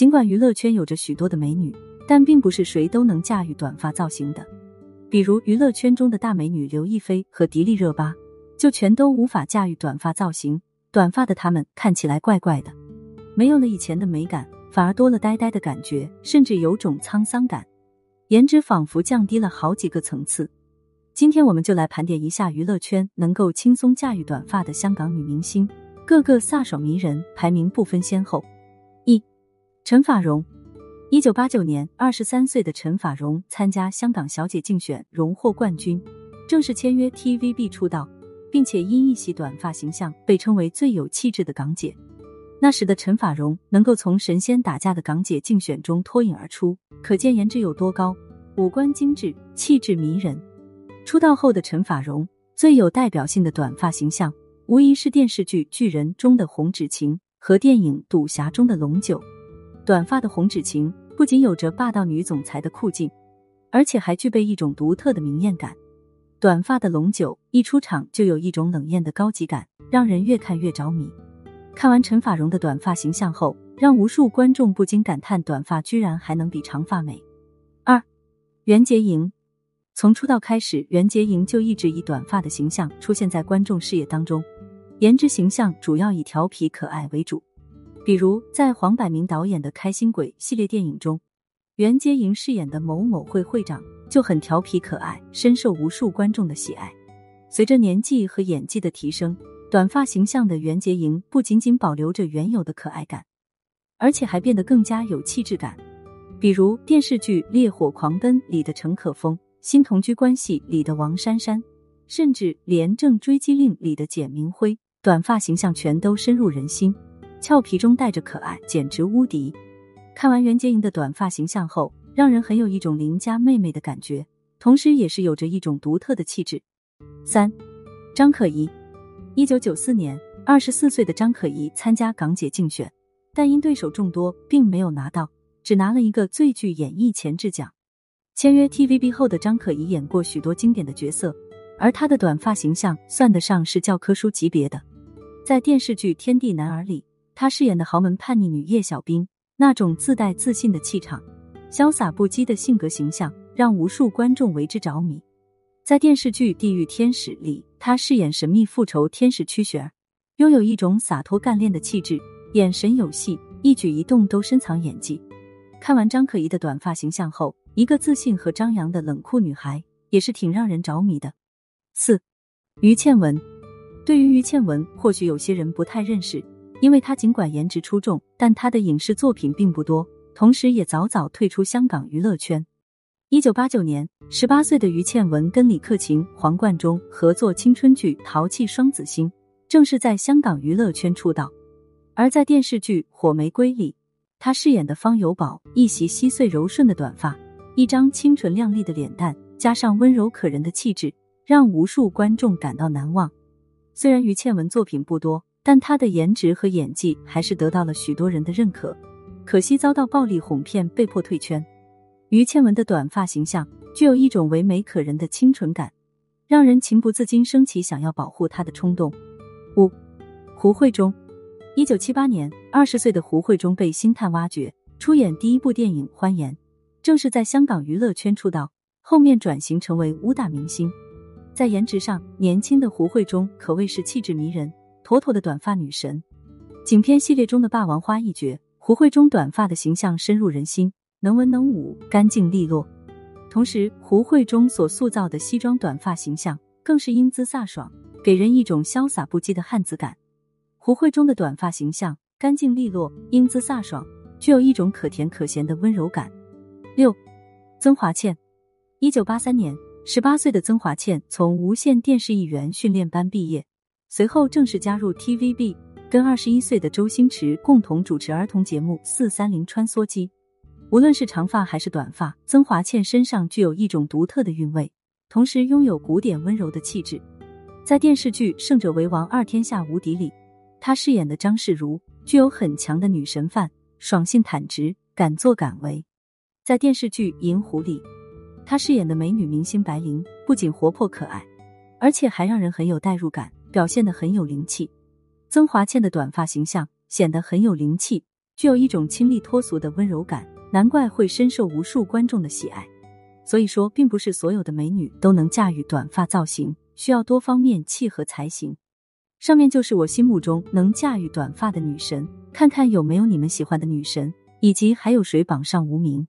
尽管娱乐圈有着许多的美女，但并不是谁都能驾驭短发造型的。比如娱乐圈中的大美女刘亦菲和迪丽热巴，就全都无法驾驭短发造型。短发的她们看起来怪怪的，没有了以前的美感，反而多了呆呆的感觉，甚至有种沧桑感，颜值仿佛降低了好几个层次。今天我们就来盘点一下娱乐圈能够轻松驾驭短发的香港女明星，个个飒爽迷人，排名不分先后。陈法蓉，一九八九年，二十三岁的陈法蓉参加香港小姐竞选，荣获冠军，正式签约 TVB 出道，并且因一袭短发形象被称为最有气质的港姐。那时的陈法蓉能够从神仙打架的港姐竞选中脱颖而出，可见颜值有多高，五官精致，气质迷人。出道后的陈法蓉最有代表性的短发形象，无疑是电视剧《巨人》中的洪芷晴和电影《赌侠》中的龙九。短发的洪芷晴不仅有着霸道女总裁的酷劲，而且还具备一种独特的明艳感。短发的龙九一出场就有一种冷艳的高级感，让人越看越着迷。看完陈法蓉的短发形象后，让无数观众不禁感叹：短发居然还能比长发美。二，袁洁莹，从出道开始，袁洁莹就一直以短发的形象出现在观众视野当中，颜值形象主要以调皮可爱为主。比如，在黄百鸣导演的《开心鬼》系列电影中，袁洁莹饰演的某某会会长就很调皮可爱，深受无数观众的喜爱。随着年纪和演技的提升，短发形象的袁洁莹不仅仅保留着原有的可爱感，而且还变得更加有气质感。比如电视剧《烈火狂奔》里的陈可风，《新同居关系》里的王珊珊，甚至《廉政追击令》里的简明辉，短发形象全都深入人心。俏皮中带着可爱，简直无敌。看完袁洁莹的短发形象后，让人很有一种邻家妹妹的感觉，同时也是有着一种独特的气质。三，张可颐，一九九四年，二十四岁的张可颐参加港姐竞选，但因对手众多，并没有拿到，只拿了一个最具演艺潜质奖。签约 TVB 后的张可颐演过许多经典的角色，而她的短发形象算得上是教科书级别的。在电视剧《天地男儿》里。她饰演的豪门叛逆女叶小兵，那种自带自信的气场、潇洒不羁的性格形象，让无数观众为之着迷。在电视剧《地狱天使》里，她饰演神秘复仇天使曲雪儿，拥有一种洒脱干练的气质，眼神有戏，一举一动都深藏演技。看完张可颐的短发形象后，一个自信和张扬的冷酷女孩，也是挺让人着迷的。四，于倩文，对于于倩文，或许有些人不太认识。因为她尽管颜值出众，但她的影视作品并不多，同时也早早退出香港娱乐圈。一九八九年，十八岁的于倩文跟李克勤、黄贯中合作青春剧《淘气双子星》，正是在香港娱乐圈出道。而在电视剧《火玫瑰》里，她饰演的方有宝，一袭稀碎柔顺的短发，一张清纯靓丽的脸蛋，加上温柔可人的气质，让无数观众感到难忘。虽然于倩文作品不多。但她的颜值和演技还是得到了许多人的认可，可惜遭到暴力哄骗，被迫退圈。于倩文的短发形象具有一种唯美可人的清纯感，让人情不自禁升起想要保护她的冲动。五，胡慧中，一九七八年，二十岁的胡慧中被星探挖掘，出演第一部电影《欢颜》，正是在香港娱乐圈出道，后面转型成为武打明星。在颜值上，年轻的胡慧中可谓是气质迷人。妥妥的短发女神，景片系列中的霸王花一角，胡慧中短发的形象深入人心，能文能武，干净利落。同时，胡慧中所塑造的西装短发形象更是英姿飒爽，给人一种潇洒不羁的汉子感。胡慧中的短发形象干净利落，英姿飒爽，具有一种可甜可咸的温柔感。六，曾华倩，一九八三年，十八岁的曾华倩从无线电视艺员训练班毕业。随后正式加入 TVB，跟二十一岁的周星驰共同主持儿童节目《四三零穿梭机》。无论是长发还是短发，曾华倩身上具有一种独特的韵味，同时拥有古典温柔的气质。在电视剧《胜者为王二天下无敌》里，她饰演的张世如具有很强的女神范，爽性坦直，敢作敢为。在电视剧《银狐》里，她饰演的美女明星白灵不仅活泼可爱，而且还让人很有代入感。表现的很有灵气，曾华倩的短发形象显得很有灵气，具有一种清丽脱俗的温柔感，难怪会深受无数观众的喜爱。所以说，并不是所有的美女都能驾驭短发造型，需要多方面契合才行。上面就是我心目中能驾驭短发的女神，看看有没有你们喜欢的女神，以及还有谁榜上无名。